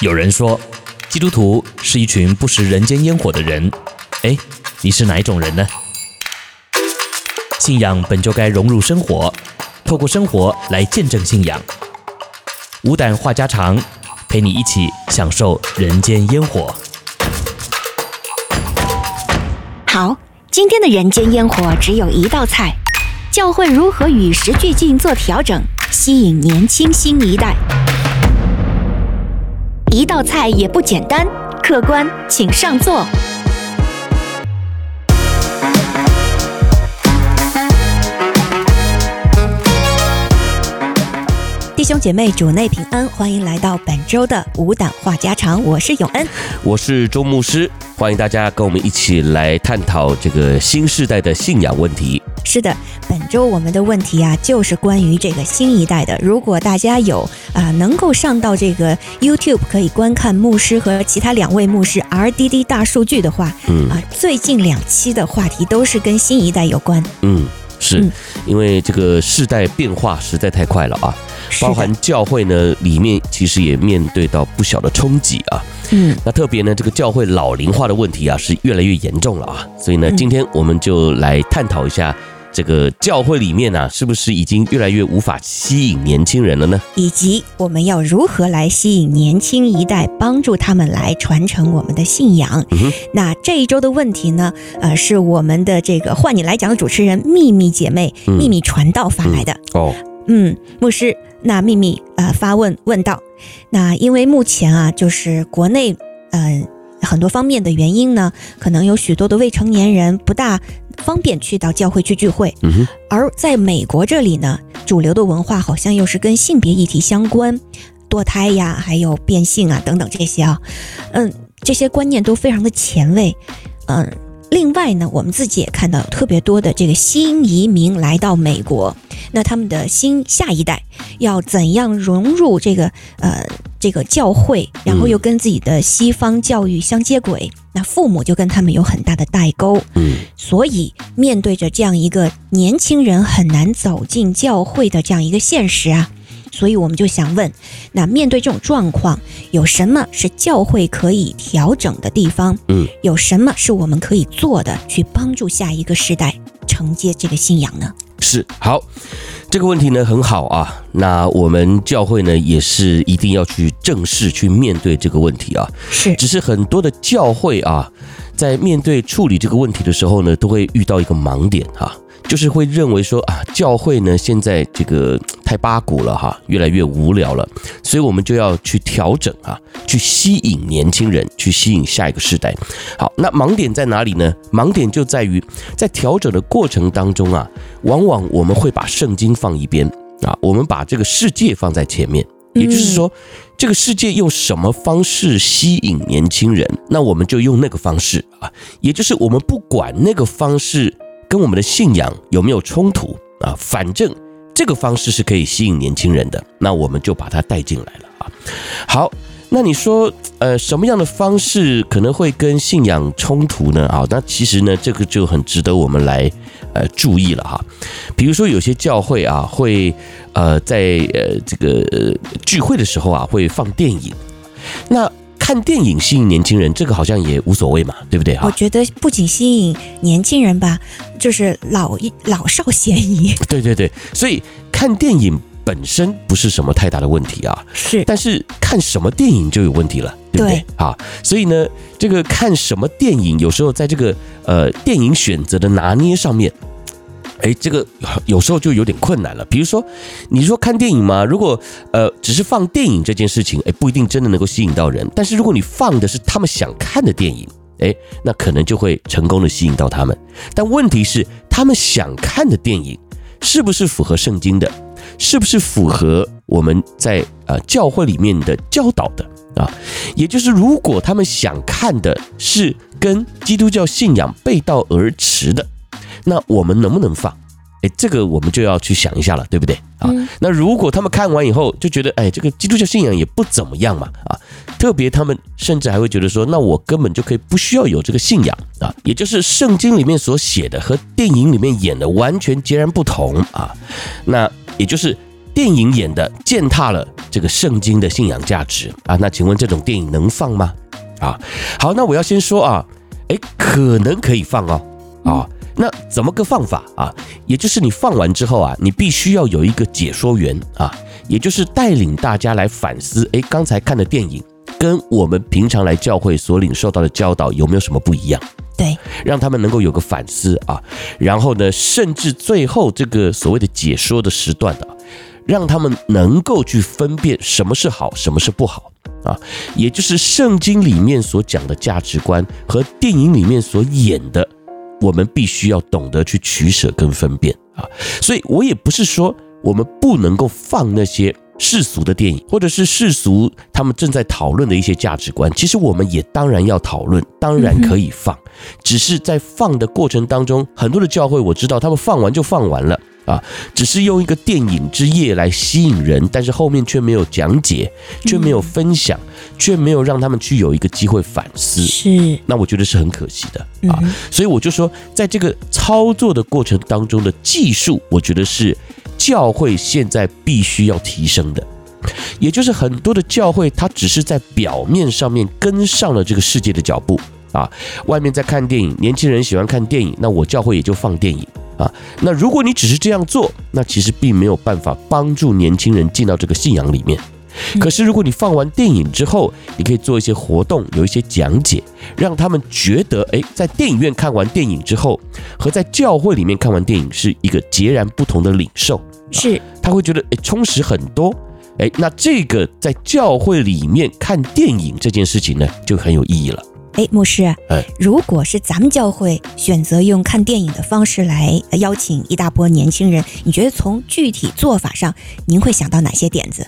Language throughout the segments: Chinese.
有人说，基督徒是一群不食人间烟火的人。哎，你是哪一种人呢？信仰本就该融入生活，透过生活来见证信仰。无胆话家常，陪你一起享受人间烟火。好，今天的人间烟火只有一道菜：教会如何与时俱进做调整，吸引年轻新一代。一道菜也不简单，客官请上座。弟兄姐妹，主内平安，欢迎来到本周的无胆话家常。我是永恩，我是周牧师，欢迎大家跟我们一起来探讨这个新时代的信仰问题。是的，本周我们的问题啊，就是关于这个新一代的。如果大家有啊、呃，能够上到这个 YouTube 可以观看牧师和其他两位牧师 RDD 大数据的话，嗯啊，最近两期的话题都是跟新一代有关。嗯，是、嗯、因为这个世代变化实在太快了啊，包含教会呢里面其实也面对到不小的冲击啊。嗯，那特别呢，这个教会老龄化的问题啊是越来越严重了啊。所以呢，今天我们就来探讨一下。这个教会里面呢、啊，是不是已经越来越无法吸引年轻人了呢？以及我们要如何来吸引年轻一代，帮助他们来传承我们的信仰？嗯、那这一周的问题呢，呃，是我们的这个换你来讲的主持人秘密姐妹、嗯、秘密传道发来的。嗯哦，嗯，牧师，那秘密呃发问问道，那因为目前啊，就是国内嗯。呃很多方面的原因呢，可能有许多的未成年人不大方便去到教会去聚会。嗯，而在美国这里呢，主流的文化好像又是跟性别议题相关，堕胎呀，还有变性啊等等这些啊，嗯，这些观念都非常的前卫，嗯。另外呢，我们自己也看到有特别多的这个新移民来到美国，那他们的新下一代要怎样融入这个呃这个教会，然后又跟自己的西方教育相接轨，那父母就跟他们有很大的代沟。嗯，所以面对着这样一个年轻人很难走进教会的这样一个现实啊。所以我们就想问，那面对这种状况，有什么是教会可以调整的地方？嗯，有什么是我们可以做的，去帮助下一个时代承接这个信仰呢？是，好，这个问题呢很好啊。那我们教会呢也是一定要去正视、去面对这个问题啊。是，只是很多的教会啊，在面对处理这个问题的时候呢，都会遇到一个盲点哈、啊。就是会认为说啊，教会呢现在这个太八股了哈，越来越无聊了，所以我们就要去调整啊，去吸引年轻人，去吸引下一个世代。好，那盲点在哪里呢？盲点就在于在调整的过程当中啊，往往我们会把圣经放一边啊，我们把这个世界放在前面，也就是说，这个世界用什么方式吸引年轻人，那我们就用那个方式啊，也就是我们不管那个方式。跟我们的信仰有没有冲突啊？反正这个方式是可以吸引年轻人的，那我们就把它带进来了啊。好，那你说，呃，什么样的方式可能会跟信仰冲突呢？啊，那其实呢，这个就很值得我们来呃注意了哈。比如说，有些教会啊，会呃在呃这个聚会的时候啊，会放电影，那。看电影吸引年轻人，这个好像也无所谓嘛，对不对？我觉得不仅吸引年轻人吧，就是老一老少咸宜。对对对，所以看电影本身不是什么太大的问题啊。是，但是看什么电影就有问题了，对不对？对啊，所以呢，这个看什么电影，有时候在这个呃电影选择的拿捏上面。哎，这个有时候就有点困难了。比如说，你说看电影嘛，如果呃只是放电影这件事情，哎，不一定真的能够吸引到人。但是如果你放的是他们想看的电影，哎，那可能就会成功的吸引到他们。但问题是，他们想看的电影是不是符合圣经的？是不是符合我们在呃教会里面的教导的啊？也就是，如果他们想看的是跟基督教信仰背道而驰的。那我们能不能放？哎，这个我们就要去想一下了，对不对啊？那如果他们看完以后就觉得，哎，这个基督教信仰也不怎么样嘛，啊，特别他们甚至还会觉得说，那我根本就可以不需要有这个信仰啊，也就是圣经里面所写的和电影里面演的完全截然不同啊。那也就是电影演的践踏了这个圣经的信仰价值啊，那请问这种电影能放吗？啊，好，那我要先说啊，诶，可能可以放哦，啊，那怎么个放法啊？也就是你放完之后啊，你必须要有一个解说员啊，也就是带领大家来反思，诶，刚才看的电影跟我们平常来教会所领受到的教导有没有什么不一样？对，让他们能够有个反思啊，然后呢，甚至最后这个所谓的解说的时段啊，让他们能够去分辨什么是好，什么是不好啊，也就是圣经里面所讲的价值观和电影里面所演的，我们必须要懂得去取舍跟分辨啊。所以我也不是说我们不能够放那些。世俗的电影，或者是世俗他们正在讨论的一些价值观，其实我们也当然要讨论，当然可以放，只是在放的过程当中，很多的教会我知道他们放完就放完了啊，只是用一个电影之夜来吸引人，但是后面却没有讲解，却没有分享，却没有让他们去有一个机会反思，是，那我觉得是很可惜的啊，所以我就说，在这个操作的过程当中的技术，我觉得是。教会现在必须要提升的，也就是很多的教会，它只是在表面上面跟上了这个世界的脚步啊。外面在看电影，年轻人喜欢看电影，那我教会也就放电影啊。那如果你只是这样做，那其实并没有办法帮助年轻人进到这个信仰里面。可是，如果你放完电影之后，你可以做一些活动，有一些讲解，让他们觉得，哎，在电影院看完电影之后，和在教会里面看完电影是一个截然不同的领受。是，他会觉得，哎，充实很多。哎，那这个在教会里面看电影这件事情呢，就很有意义了。哎，牧师，哎，如果是咱们教会选择用看电影的方式来邀请一大波年轻人，你觉得从具体做法上，您会想到哪些点子？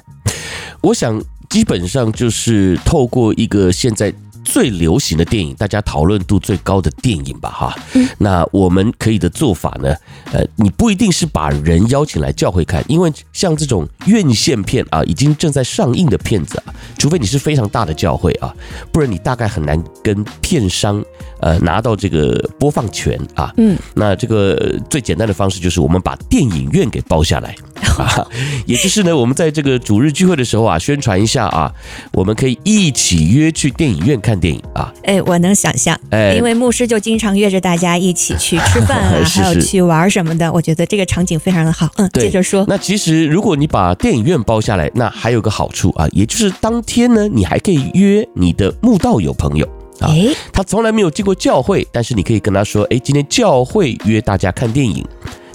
我想，基本上就是透过一个现在最流行的电影，大家讨论度最高的电影吧，哈。那我们可以的做法呢？呃，你不一定是把人邀请来教会看，因为像这种院线片啊，已经正在上映的片子啊，除非你是非常大的教会啊，不然你大概很难跟片商呃拿到这个播放权啊。嗯，那这个最简单的方式就是我们把电影院给包下来。啊，也就是呢，我们在这个主日聚会的时候啊，宣传一下啊，我们可以一起约去电影院看电影啊。哎，我能想象，哎，因为牧师就经常约着大家一起去吃饭啊，是是还有去玩什么的。我觉得这个场景非常的好。嗯，接着说。那其实如果你把电影院包下来，那还有个好处啊，也就是当天呢，你还可以约你的慕道友朋友啊。哎，他从来没有进过教会，但是你可以跟他说，哎，今天教会约大家看电影。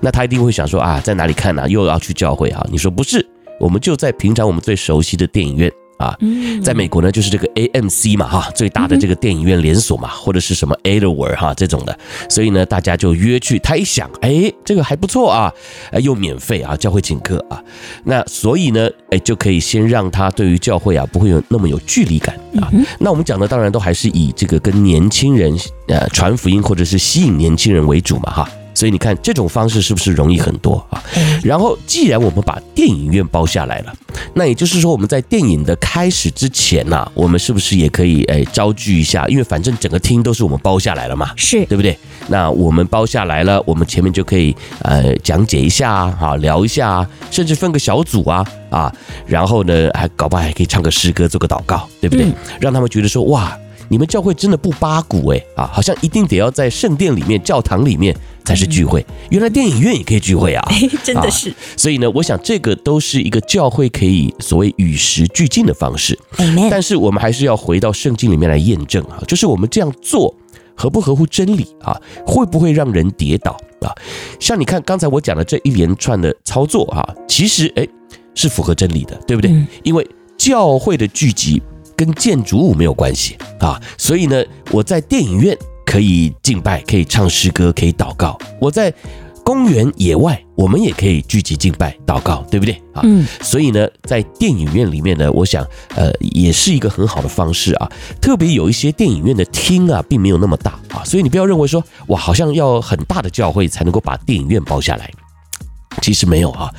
那他一定会想说啊，在哪里看呢？又要去教会啊？你说不是，我们就在平常我们最熟悉的电影院啊，在美国呢，就是这个 AMC 嘛哈，最大的这个电影院连锁嘛，或者是什么 Adler 哈这种的，所以呢，大家就约去。他一想，哎，这个还不错啊，哎，又免费啊，教会请客啊，那所以呢，哎，就可以先让他对于教会啊不会有那么有距离感啊。那我们讲的当然都还是以这个跟年轻人呃传福音或者是吸引年轻人为主嘛哈。所以你看，这种方式是不是容易很多啊？然后，既然我们把电影院包下来了，那也就是说，我们在电影的开始之前呐，我们是不是也可以诶招聚一下？因为反正整个厅都是我们包下来了嘛，是对不对？那我们包下来了，我们前面就可以呃讲解一下啊，聊一下啊，甚至分个小组啊啊，然后呢，还搞不好还可以唱个诗歌，做个祷告，对不对？让他们觉得说哇。你们教会真的不八股哎啊，好像一定得要在圣殿里面、教堂里面才是聚会。原来电影院也可以聚会啊，真的是。所以呢，我想这个都是一个教会可以所谓与时俱进的方式。但是我们还是要回到圣经里面来验证啊，就是我们这样做合不合乎真理啊？会不会让人跌倒啊？像你看刚才我讲的这一连串的操作哈，其实诶是符合真理的，对不对？因为教会的聚集。跟建筑物没有关系啊，所以呢，我在电影院可以敬拜，可以唱诗歌，可以祷告；我在公园野外，我们也可以聚集敬拜、祷告，对不对啊？嗯，所以呢，在电影院里面呢，我想呃，也是一个很好的方式啊。特别有一些电影院的厅啊，并没有那么大啊，所以你不要认为说，哇，好像要很大的教会才能够把电影院包下来。其实没有啊，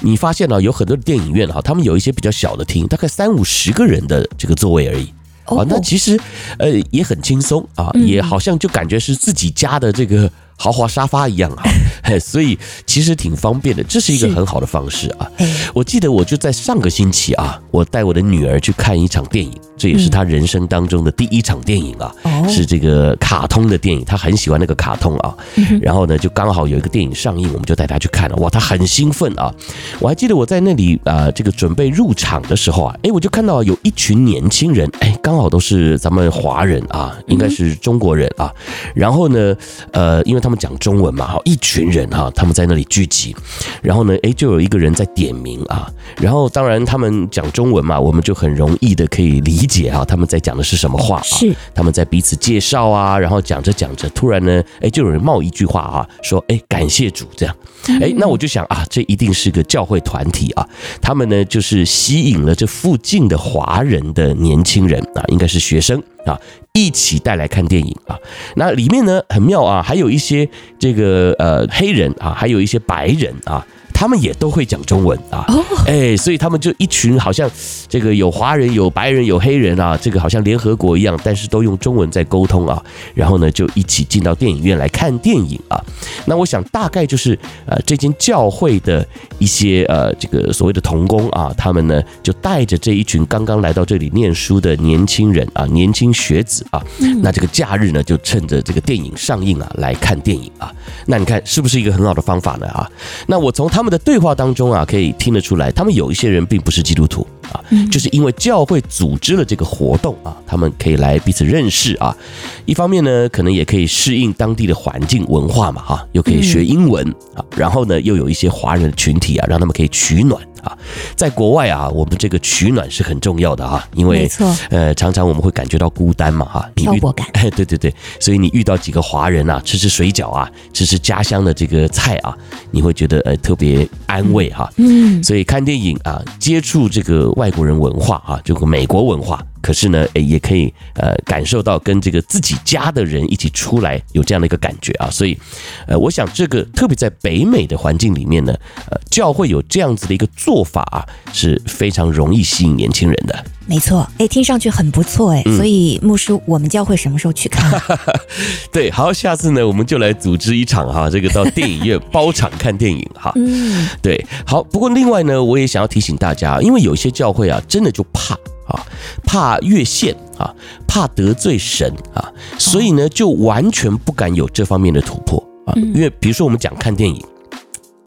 你发现了有很多的电影院哈，他们有一些比较小的厅，大概三五十个人的这个座位而已。啊，那其实呃也很轻松啊，也好像就感觉是自己家的这个豪华沙发一样啊，嘿，所以其实挺方便的，这是一个很好的方式啊。我记得我就在上个星期啊，我带我的女儿去看一场电影，这也是她人生当中的第一场电影啊，是这个卡通的电影，她很喜欢那个卡通啊。然后呢，就刚好有一个电影上映，我们就带她去看了，哇，她很兴奋啊。我还记得我在那里啊，这个准备入场的时候啊，哎，我就看到有一群年轻人，哎，刚好都是咱们华人啊，应该是中国人啊。然后呢，呃，因为他们讲中文嘛，哈，一群人哈，他们在那里聚集。然后呢，诶，就有一个人在点名啊。然后当然他们讲中文嘛，我们就很容易的可以理解啊，他们在讲的是什么话啊？是他们在彼此介绍啊。然后讲着讲着，突然呢，诶，就有人冒一句话啊，说，诶，感谢主这样。诶，那我就想啊，这一定是个教会团体啊。他们呢，就是吸引了这附近的华人的年轻人啊，应该是学生啊。一起带来看电影啊，那里面呢很妙啊，还有一些这个呃黑人啊，还有一些白人啊。他们也都会讲中文啊，哎，所以他们就一群好像这个有华人、有白人、有黑人啊，这个好像联合国一样，但是都用中文在沟通啊。然后呢，就一起进到电影院来看电影啊。那我想大概就是呃，这间教会的一些呃这个所谓的童工啊，他们呢就带着这一群刚刚来到这里念书的年轻人啊，年轻学子啊，那这个假日呢就趁着这个电影上映啊来看电影啊。那你看是不是一个很好的方法呢啊？那我从他们。的对话当中啊，可以听得出来，他们有一些人并不是基督徒。啊，就是因为教会组织了这个活动啊，他们可以来彼此认识啊。一方面呢，可能也可以适应当地的环境文化嘛，哈，又可以学英文啊，然后呢，又有一些华人群体啊，让他们可以取暖。啊，在国外啊，我们这个取暖是很重要的啊，因为呃，常常我们会感觉到孤单嘛哈，漂泊感，哎，对对对，所以你遇到几个华人啊，吃吃水饺啊，吃吃家乡的这个菜啊，你会觉得呃特别安慰哈，嗯，所以看电影啊，接触这个外国人文化啊，这个美国文化。可是呢，诶，也可以呃感受到跟这个自己家的人一起出来有这样的一个感觉啊，所以，呃，我想这个特别在北美的环境里面呢，呃，教会有这样子的一个做法啊，是非常容易吸引年轻人的。没错，哎，听上去很不错哎，所以牧师，我们教会什么时候去看？对，好，下次呢，我们就来组织一场哈，这个到电影院包场看电影哈。嗯，对，好，不过另外呢，我也想要提醒大家，因为有一些教会啊，真的就怕。啊，怕越线啊，怕得罪神啊，所以呢，就完全不敢有这方面的突破啊。因为比如说我们讲看电影，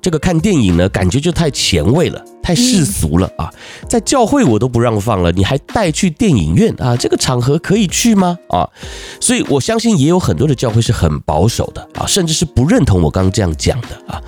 这个看电影呢，感觉就太前卫了。太世俗了啊，在教会我都不让放了，你还带去电影院啊？这个场合可以去吗？啊，所以我相信也有很多的教会是很保守的啊，甚至是不认同我刚刚这样讲的啊。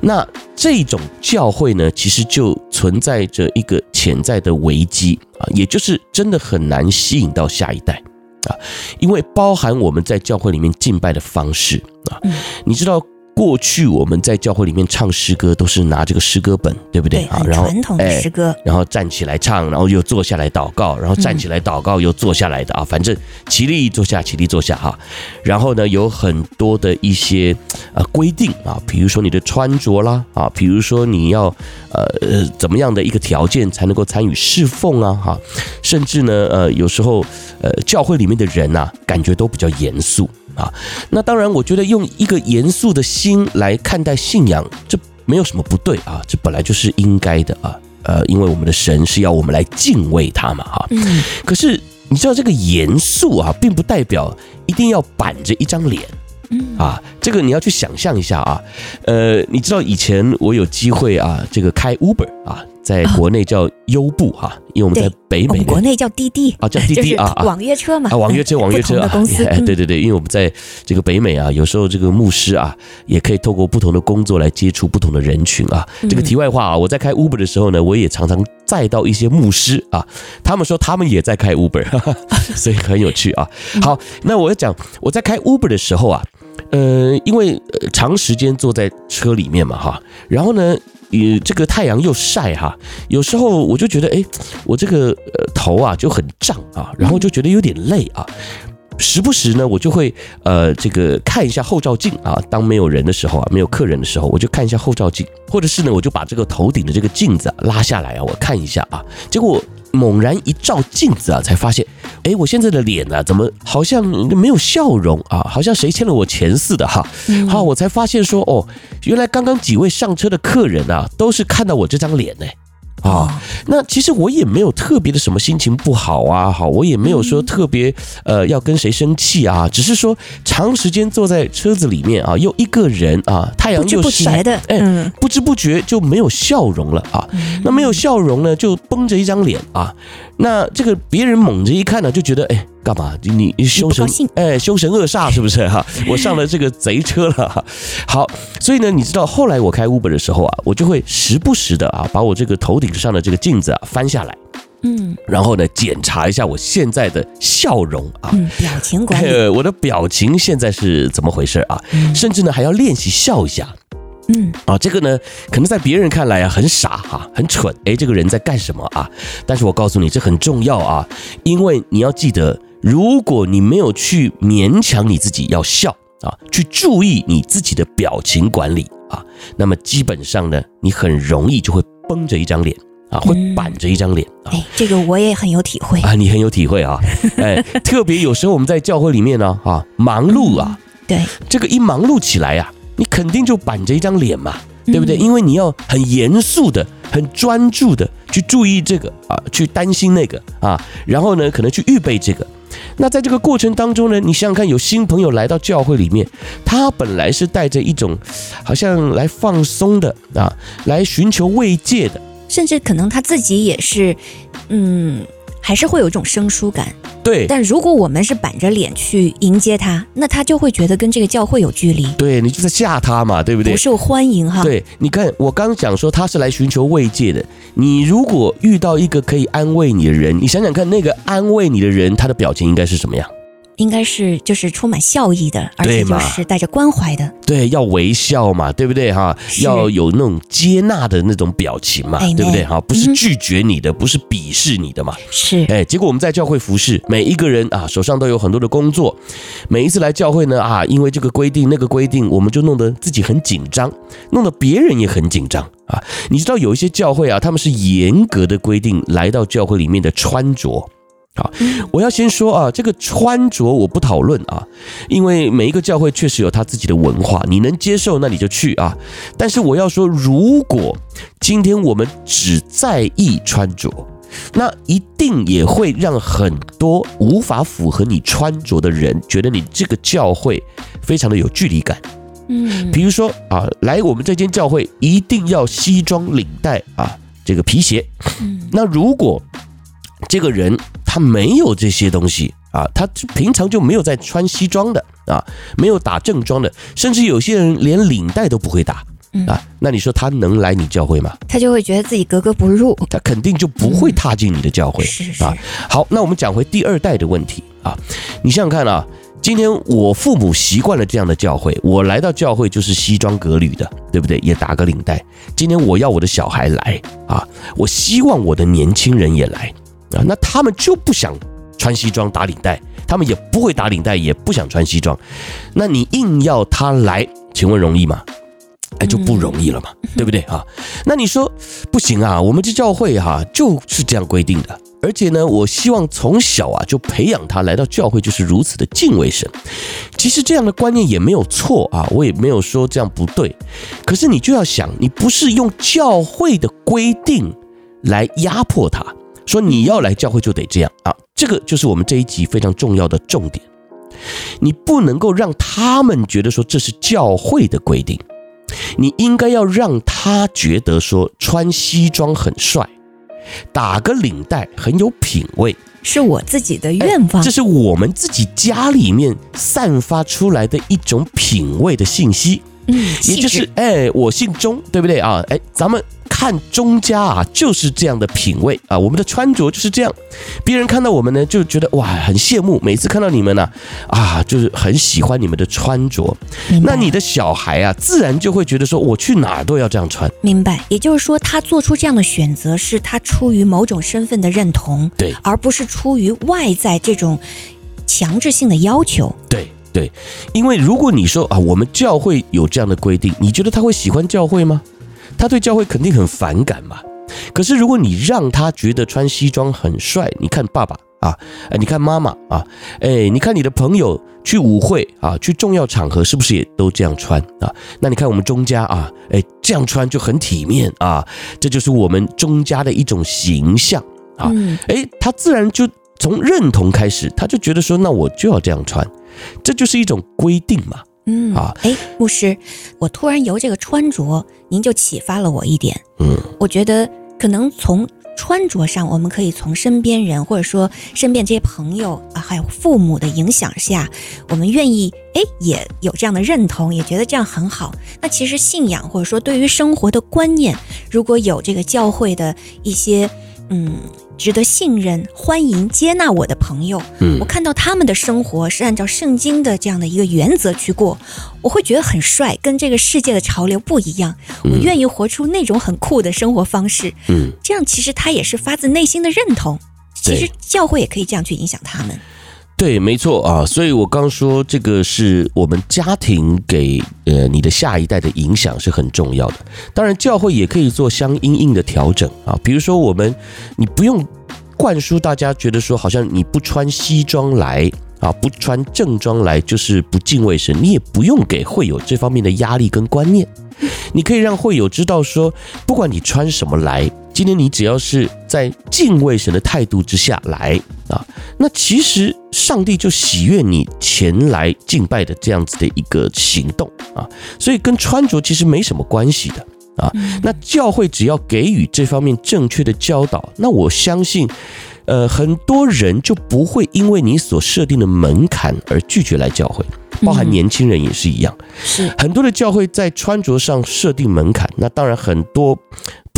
那这种教会呢，其实就存在着一个潜在的危机啊，也就是真的很难吸引到下一代啊，因为包含我们在教会里面敬拜的方式啊，你知道。过去我们在教会里面唱诗歌，都是拿这个诗歌本，对不对啊？然后传统的诗歌，然后站起来唱，然后又坐下来祷告，然后站起来祷告又坐下来的啊，反正起立坐下，起立坐下哈。然后呢，有很多的一些呃规定啊，比如说你的穿着啦啊，比如说你要呃怎么样的一个条件才能够参与侍奉啊哈，甚至呢呃有时候呃教会里面的人呐，感觉都比较严肃。啊，那当然，我觉得用一个严肃的心来看待信仰，这没有什么不对啊，这本来就是应该的啊。呃，因为我们的神是要我们来敬畏他嘛，哈。嗯。可是你知道，这个严肃啊，并不代表一定要板着一张脸。嗯。啊，这个你要去想象一下啊。呃，你知道以前我有机会啊，这个开 Uber 啊。在国内叫优步哈，因为我们在北美，国内叫滴滴啊，叫滴滴啊，网约车嘛，啊，网约车，网约车啊，公司，对对对，因为我们在这个北美啊，有时候这个牧师啊，也可以透过不同的工作来接触不同的人群啊。这个题外话啊，我在开 Uber 的时候呢，我也常常载到一些牧师啊，他们说他们也在开 Uber，所以很有趣啊。好，那我要讲我在开 Uber 的时候啊，呃，因为长时间坐在车里面嘛哈，然后呢。呃，这个太阳又晒哈，有时候我就觉得，哎，我这个呃头啊就很胀啊，然后就觉得有点累啊，时不时呢我就会呃这个看一下后照镜啊，当没有人的时候啊，没有客人的时候，我就看一下后照镜，或者是呢我就把这个头顶的这个镜子拉下来啊，我看一下啊，结果猛然一照镜子啊，才发现，哎，我现在的脸啊，怎么好像没有笑容啊？好像谁欠了我钱似的哈。好，我才发现说，哦，原来刚刚几位上车的客人啊，都是看到我这张脸呢。啊，那其实我也没有特别的什么心情不好啊，好，我也没有说特别呃要跟谁生气啊，只是说长时间坐在车子里面啊，又一个人啊，太阳就晒的，哎，不知不觉就没有笑容了啊，那没有笑容呢，就绷着一张脸啊。那这个别人猛着一看呢，就觉得哎，干嘛你你凶神哎凶神恶煞是不是哈？我上了这个贼车了哈。好，所以呢，你知道后来我开 Uber 的时候啊，我就会时不时的啊，把我这个头顶上的这个镜子啊翻下来，嗯，然后呢检查一下我现在的笑容啊，表情管理，我的表情现在是怎么回事啊？甚至呢还要练习笑一下。嗯啊，这个呢，可能在别人看来啊很傻哈、啊，很蠢，哎，这个人在干什么啊？但是我告诉你，这很重要啊，因为你要记得，如果你没有去勉强你自己要笑啊，去注意你自己的表情管理啊，那么基本上呢，你很容易就会绷着一张脸啊，会板着一张脸啊。哎，这个我也很有体会啊，你很有体会啊，哎，特别有时候我们在教会里面呢啊，忙碌啊，对，这个一忙碌起来呀。你肯定就板着一张脸嘛，对不对？因为你要很严肃的、很专注的去注意这个啊，去担心那个啊，然后呢，可能去预备这个。那在这个过程当中呢，你想想看，有新朋友来到教会里面，他本来是带着一种好像来放松的啊，来寻求慰藉的，甚至可能他自己也是，嗯。还是会有一种生疏感，对。但如果我们是板着脸去迎接他，那他就会觉得跟这个教会有距离。对，你就在吓他嘛，对不对？不受欢迎哈。对，你看我刚讲说他是来寻求慰藉的，你如果遇到一个可以安慰你的人，你想想看，那个安慰你的人，他的表情应该是什么样？应该是就是充满笑意的，而且就是带着关怀的。对，要微笑嘛，对不对哈？要有那种接纳的那种表情嘛，对不对哈？不是拒绝你的，不是鄙视你的嘛。是，哎，结果我们在教会服侍，每一个人啊手上都有很多的工作，每一次来教会呢啊，因为这个规定那个规定，我们就弄得自己很紧张，弄得别人也很紧张啊。你知道有一些教会啊，他们是严格的规定来到教会里面的穿着。好，我要先说啊，这个穿着我不讨论啊，因为每一个教会确实有他自己的文化，你能接受那你就去啊。但是我要说，如果今天我们只在意穿着，那一定也会让很多无法符合你穿着的人觉得你这个教会非常的有距离感。嗯，比如说啊，来我们这间教会一定要西装领带啊，这个皮鞋。那如果这个人他没有这些东西啊，他平常就没有在穿西装的啊，没有打正装的，甚至有些人连领带都不会打啊。那你说他能来你教会吗？他就会觉得自己格格不入，他肯定就不会踏进你的教会。是是。啊，好，那我们讲回第二代的问题啊，你想想看啊，今天我父母习惯了这样的教会，我来到教会就是西装革履的，对不对？也打个领带。今天我要我的小孩来啊，我希望我的年轻人也来。啊，那他们就不想穿西装打领带，他们也不会打领带，也不想穿西装。那你硬要他来，请问容易吗？哎，就不容易了嘛，对不对啊？那你说不行啊，我们这教会哈就是这样规定的。而且呢，我希望从小啊就培养他来到教会就是如此的敬畏神。其实这样的观念也没有错啊，我也没有说这样不对。可是你就要想，你不是用教会的规定来压迫他。说你要来教会就得这样啊，这个就是我们这一集非常重要的重点。你不能够让他们觉得说这是教会的规定，你应该要让他觉得说穿西装很帅，打个领带很有品味，是我自己的愿望。这是我们自己家里面散发出来的一种品味的信息。嗯，也就是哎，我姓钟，对不对啊？哎，咱们。看钟家啊，就是这样的品味啊，我们的穿着就是这样，别人看到我们呢，就觉得哇，很羡慕。每次看到你们呢，啊，就是很喜欢你们的穿着。那你的小孩啊，自然就会觉得说，我去哪儿都要这样穿。明白，也就是说，他做出这样的选择，是他出于某种身份的认同，对，而不是出于外在这种强制性的要求。对对，因为如果你说啊，我们教会有这样的规定，你觉得他会喜欢教会吗？他对教会肯定很反感嘛。可是如果你让他觉得穿西装很帅，你看爸爸啊，哎，你看妈妈啊，哎，你看你的朋友去舞会啊，去重要场合是不是也都这样穿啊？那你看我们钟家啊，哎，这样穿就很体面啊，这就是我们钟家的一种形象啊。哎，他自然就从认同开始，他就觉得说，那我就要这样穿，这就是一种规定嘛。嗯啊，哎，牧师，我突然由这个穿着，您就启发了我一点。嗯，我觉得可能从穿着上，我们可以从身边人或者说身边这些朋友啊，还有父母的影响下，我们愿意哎也有这样的认同，也觉得这样很好。那其实信仰或者说对于生活的观念，如果有这个教会的一些嗯。值得信任、欢迎、接纳我的朋友，嗯，我看到他们的生活是按照圣经的这样的一个原则去过，我会觉得很帅，跟这个世界的潮流不一样。我愿意活出那种很酷的生活方式，嗯，这样其实他也是发自内心的认同。其实教会也可以这样去影响他们。对，没错啊，所以我刚说这个是我们家庭给呃你的下一代的影响是很重要的。当然，教会也可以做相应应的调整啊，比如说我们你不用灌输大家觉得说好像你不穿西装来啊，不穿正装来就是不敬畏神，你也不用给会有这方面的压力跟观念。你可以让会友知道说，不管你穿什么来。今天你只要是在敬畏神的态度之下来啊，那其实上帝就喜悦你前来敬拜的这样子的一个行动啊，所以跟穿着其实没什么关系的啊。那教会只要给予这方面正确的教导，那我相信，呃，很多人就不会因为你所设定的门槛而拒绝来教会，包含年轻人也是一样。是很多的教会在穿着上设定门槛，那当然很多。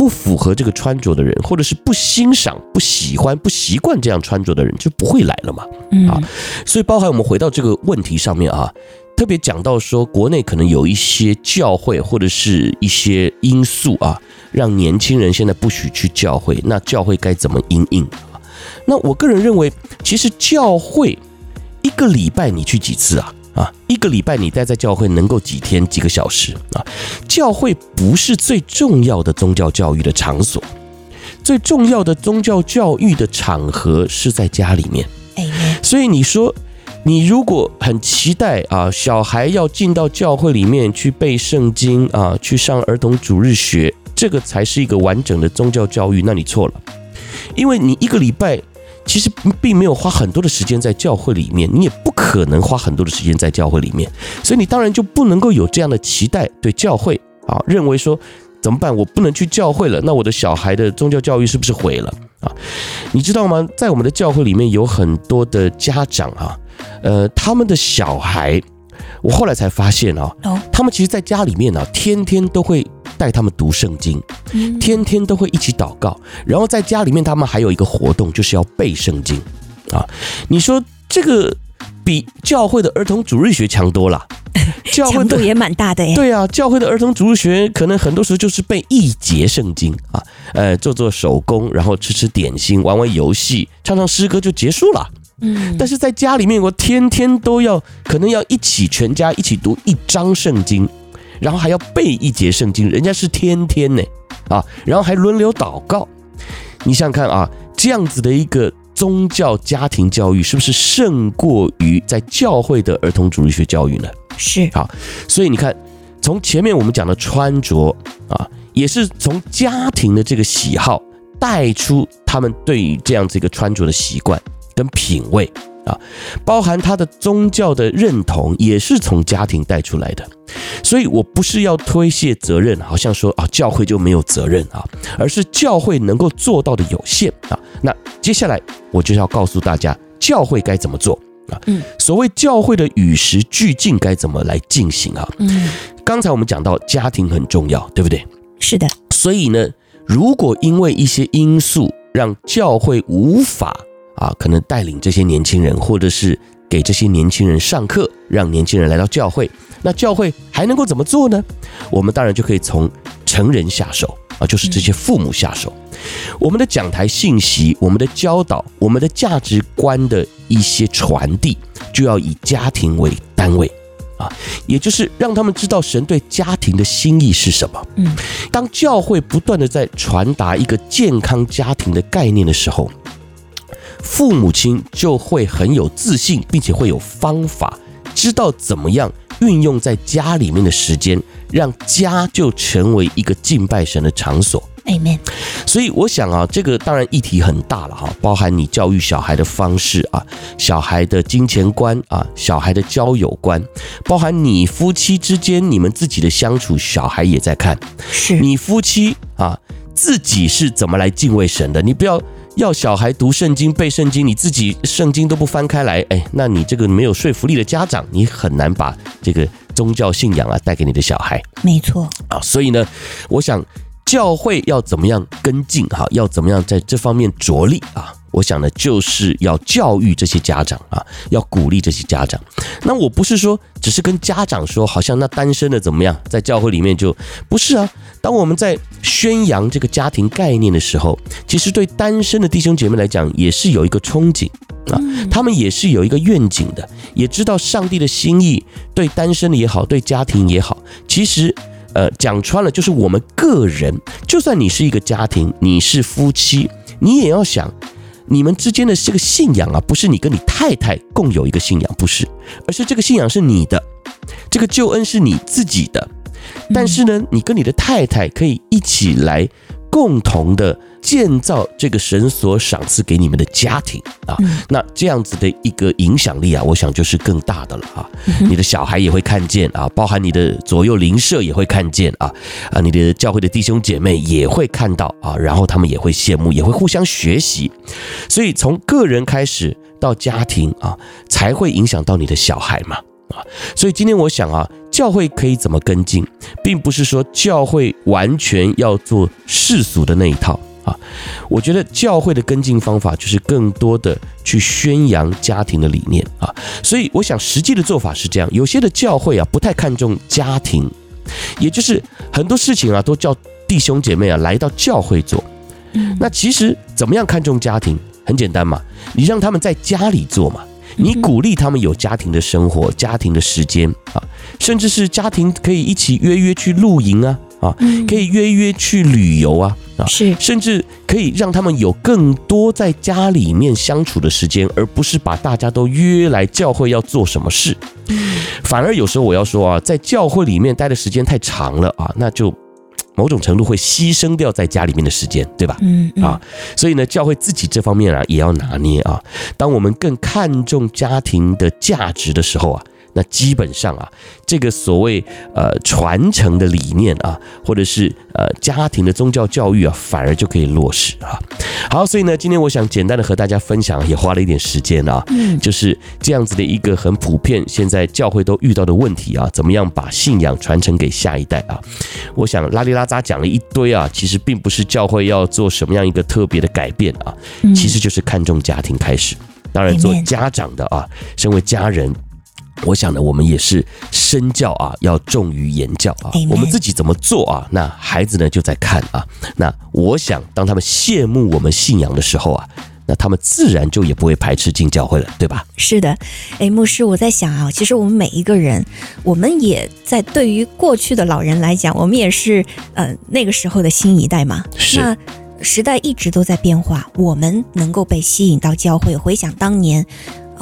不符合这个穿着的人，或者是不欣赏、不喜欢、不习惯这样穿着的人，就不会来了嘛。啊，所以包含我们回到这个问题上面啊，特别讲到说，国内可能有一些教会或者是一些因素啊，让年轻人现在不许去教会。那教会该怎么因应？那我个人认为，其实教会一个礼拜你去几次啊？啊，一个礼拜你待在教会能够几天几个小时啊？教会不是最重要的宗教教育的场所，最重要的宗教教育的场合是在家里面。所以你说，你如果很期待啊，小孩要进到教会里面去背圣经啊，去上儿童主日学，这个才是一个完整的宗教教育，那你错了，因为你一个礼拜。其实并没有花很多的时间在教会里面，你也不可能花很多的时间在教会里面，所以你当然就不能够有这样的期待对教会啊，认为说怎么办？我不能去教会了，那我的小孩的宗教教育是不是毁了啊？你知道吗？在我们的教会里面有很多的家长啊，呃，他们的小孩，我后来才发现啊，他们其实在家里面呢，天天都会。带他们读圣经，天天都会一起祷告，然后在家里面他们还有一个活动，就是要背圣经啊。你说这个比教会的儿童主日学强多了，教会度也蛮大的耶。对啊，教会的儿童主日学可能很多时候就是背一节圣经啊，呃，做做手工，然后吃吃点心，玩玩游戏，唱唱诗歌就结束了。嗯，但是在家里面，我天天都要，可能要一起全家一起读一章圣经。然后还要背一节圣经，人家是天天呢，啊，然后还轮流祷告，你想想看啊，这样子的一个宗教家庭教育，是不是胜过于在教会的儿童主日学教育呢？是啊，所以你看，从前面我们讲的穿着啊，也是从家庭的这个喜好带出他们对于这样子一个穿着的习惯跟品味。啊，包含他的宗教的认同，也是从家庭带出来的，所以我不是要推卸责任，好像说啊，教会就没有责任啊，而是教会能够做到的有限啊。那接下来我就要告诉大家，教会该怎么做啊？嗯，所谓教会的与时俱进该怎么来进行啊？嗯，刚才我们讲到家庭很重要，对不对？是的。所以呢，如果因为一些因素让教会无法。啊，可能带领这些年轻人，或者是给这些年轻人上课，让年轻人来到教会。那教会还能够怎么做呢？我们当然就可以从成人下手啊，就是这些父母下手。我们的讲台信息、我们的教导、我们的价值观的一些传递，就要以家庭为单位啊，也就是让他们知道神对家庭的心意是什么。嗯，当教会不断的在传达一个健康家庭的概念的时候。父母亲就会很有自信，并且会有方法，知道怎么样运用在家里面的时间，让家就成为一个敬拜神的场所。Amen。所以我想啊，这个当然议题很大了哈，包含你教育小孩的方式啊，小孩的金钱观啊，小孩的交友观，包含你夫妻之间你们自己的相处，小孩也在看。是你夫妻啊，自己是怎么来敬畏神的？你不要要小孩读圣经、背圣经，你自己圣经都不翻开来，哎，那你这个没有说服力的家长，你很难把这个宗教信仰啊带给你的小孩。没错啊，所以呢，我想。教会要怎么样跟进哈？要怎么样在这方面着力啊？我想呢，就是要教育这些家长啊，要鼓励这些家长。那我不是说只是跟家长说，好像那单身的怎么样，在教会里面就不是啊。当我们在宣扬这个家庭概念的时候，其实对单身的弟兄姐妹来讲，也是有一个憧憬啊，他们也是有一个愿景的，也知道上帝的心意，对单身的也好，对家庭也好，其实。呃，讲穿了就是我们个人，就算你是一个家庭，你是夫妻，你也要想，你们之间的这个信仰啊，不是你跟你太太共有一个信仰，不是，而是这个信仰是你的，这个救恩是你自己的，但是呢，你跟你的太太可以一起来共同的。建造这个神所赏赐给你们的家庭啊，那这样子的一个影响力啊，我想就是更大的了啊。你的小孩也会看见啊，包含你的左右邻舍也会看见啊，啊，你的教会的弟兄姐妹也会看到啊，然后他们也会羡慕，也会互相学习。所以从个人开始到家庭啊，才会影响到你的小孩嘛啊。所以今天我想啊。教会可以怎么跟进，并不是说教会完全要做世俗的那一套啊。我觉得教会的跟进方法就是更多的去宣扬家庭的理念啊。所以我想实际的做法是这样：有些的教会啊不太看重家庭，也就是很多事情啊都叫弟兄姐妹啊来到教会做。那其实怎么样看重家庭？很简单嘛，你让他们在家里做嘛。你鼓励他们有家庭的生活、家庭的时间啊，甚至是家庭可以一起约约去露营啊啊，可以约约去旅游啊啊，是，甚至可以让他们有更多在家里面相处的时间，而不是把大家都约来教会要做什么事。反而有时候我要说啊，在教会里面待的时间太长了啊，那就。某种程度会牺牲掉在家里面的时间，对吧？嗯，嗯啊，所以呢，教会自己这方面啊也要拿捏啊。当我们更看重家庭的价值的时候啊。那基本上啊，这个所谓呃传承的理念啊，或者是呃家庭的宗教教育啊，反而就可以落实啊。好，所以呢，今天我想简单的和大家分享，也花了一点时间啊，嗯，就是这样子的一个很普遍，现在教会都遇到的问题啊，怎么样把信仰传承给下一代啊？我想拉里拉扎讲了一堆啊，其实并不是教会要做什么样一个特别的改变啊，其实就是看重家庭开始。当然，做家长的啊，身为家人。我想呢，我们也是身教啊，要重于言教啊。我们自己怎么做啊？那孩子呢就在看啊。那我想，当他们羡慕我们信仰的时候啊，那他们自然就也不会排斥进教会了，对吧？是的，哎，牧师，我在想啊，其实我们每一个人，我们也在对于过去的老人来讲，我们也是呃那个时候的新一代嘛。是。那时代一直都在变化，我们能够被吸引到教会，回想当年。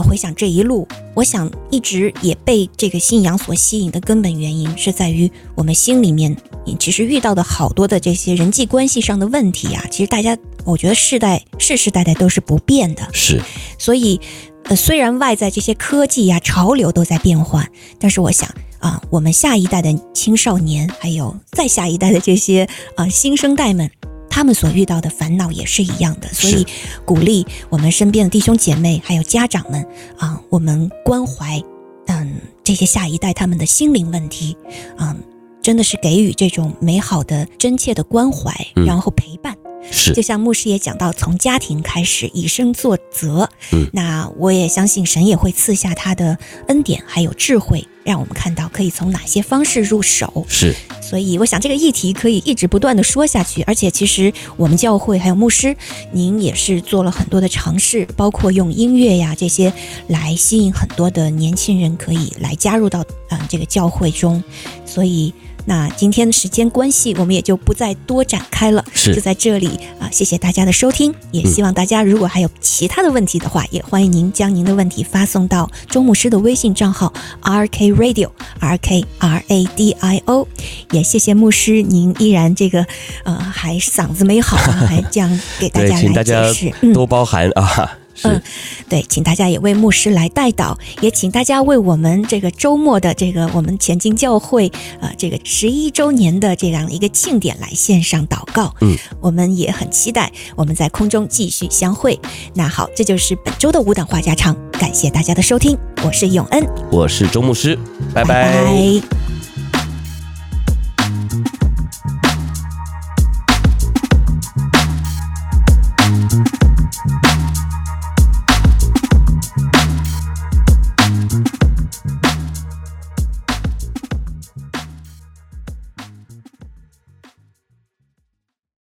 回想这一路，我想一直也被这个信仰所吸引的根本原因，是在于我们心里面其实遇到的好多的这些人际关系上的问题啊。其实大家，我觉得世代世世代代都是不变的。是，所以呃，虽然外在这些科技呀、潮流都在变换，但是我想啊，我们下一代的青少年，还有再下一代的这些啊新生代们。他们所遇到的烦恼也是一样的，所以鼓励我们身边的弟兄姐妹还有家长们啊，我们关怀嗯这些下一代他们的心灵问题，嗯，真的是给予这种美好的真切的关怀，然后陪伴。是，就像牧师也讲到，从家庭开始以身作则。嗯，那我也相信神也会赐下他的恩典还有智慧，让我们看到可以从哪些方式入手。是，所以我想这个议题可以一直不断的说下去。而且其实我们教会还有牧师，您也是做了很多的尝试，包括用音乐呀这些来吸引很多的年轻人可以来加入到嗯这个教会中。所以。那今天的时间关系，我们也就不再多展开了，是。就在这里啊，谢谢大家的收听，也希望大家如果还有其他的问题的话，嗯、也欢迎您将您的问题发送到周牧师的微信账号 R K Radio R K R A D I O，也谢谢牧师，您依然这个呃还嗓子没好，还这样给大家来解释，请大家多包涵啊。嗯，对，请大家也为牧师来代祷，也请大家为我们这个周末的这个我们前进教会呃这个十一周年的这样一个庆典来献上祷告。嗯，我们也很期待我们在空中继续相会。那好，这就是本周的舞蹈话家常，感谢大家的收听，我是永恩，我是周牧师，拜拜。拜拜。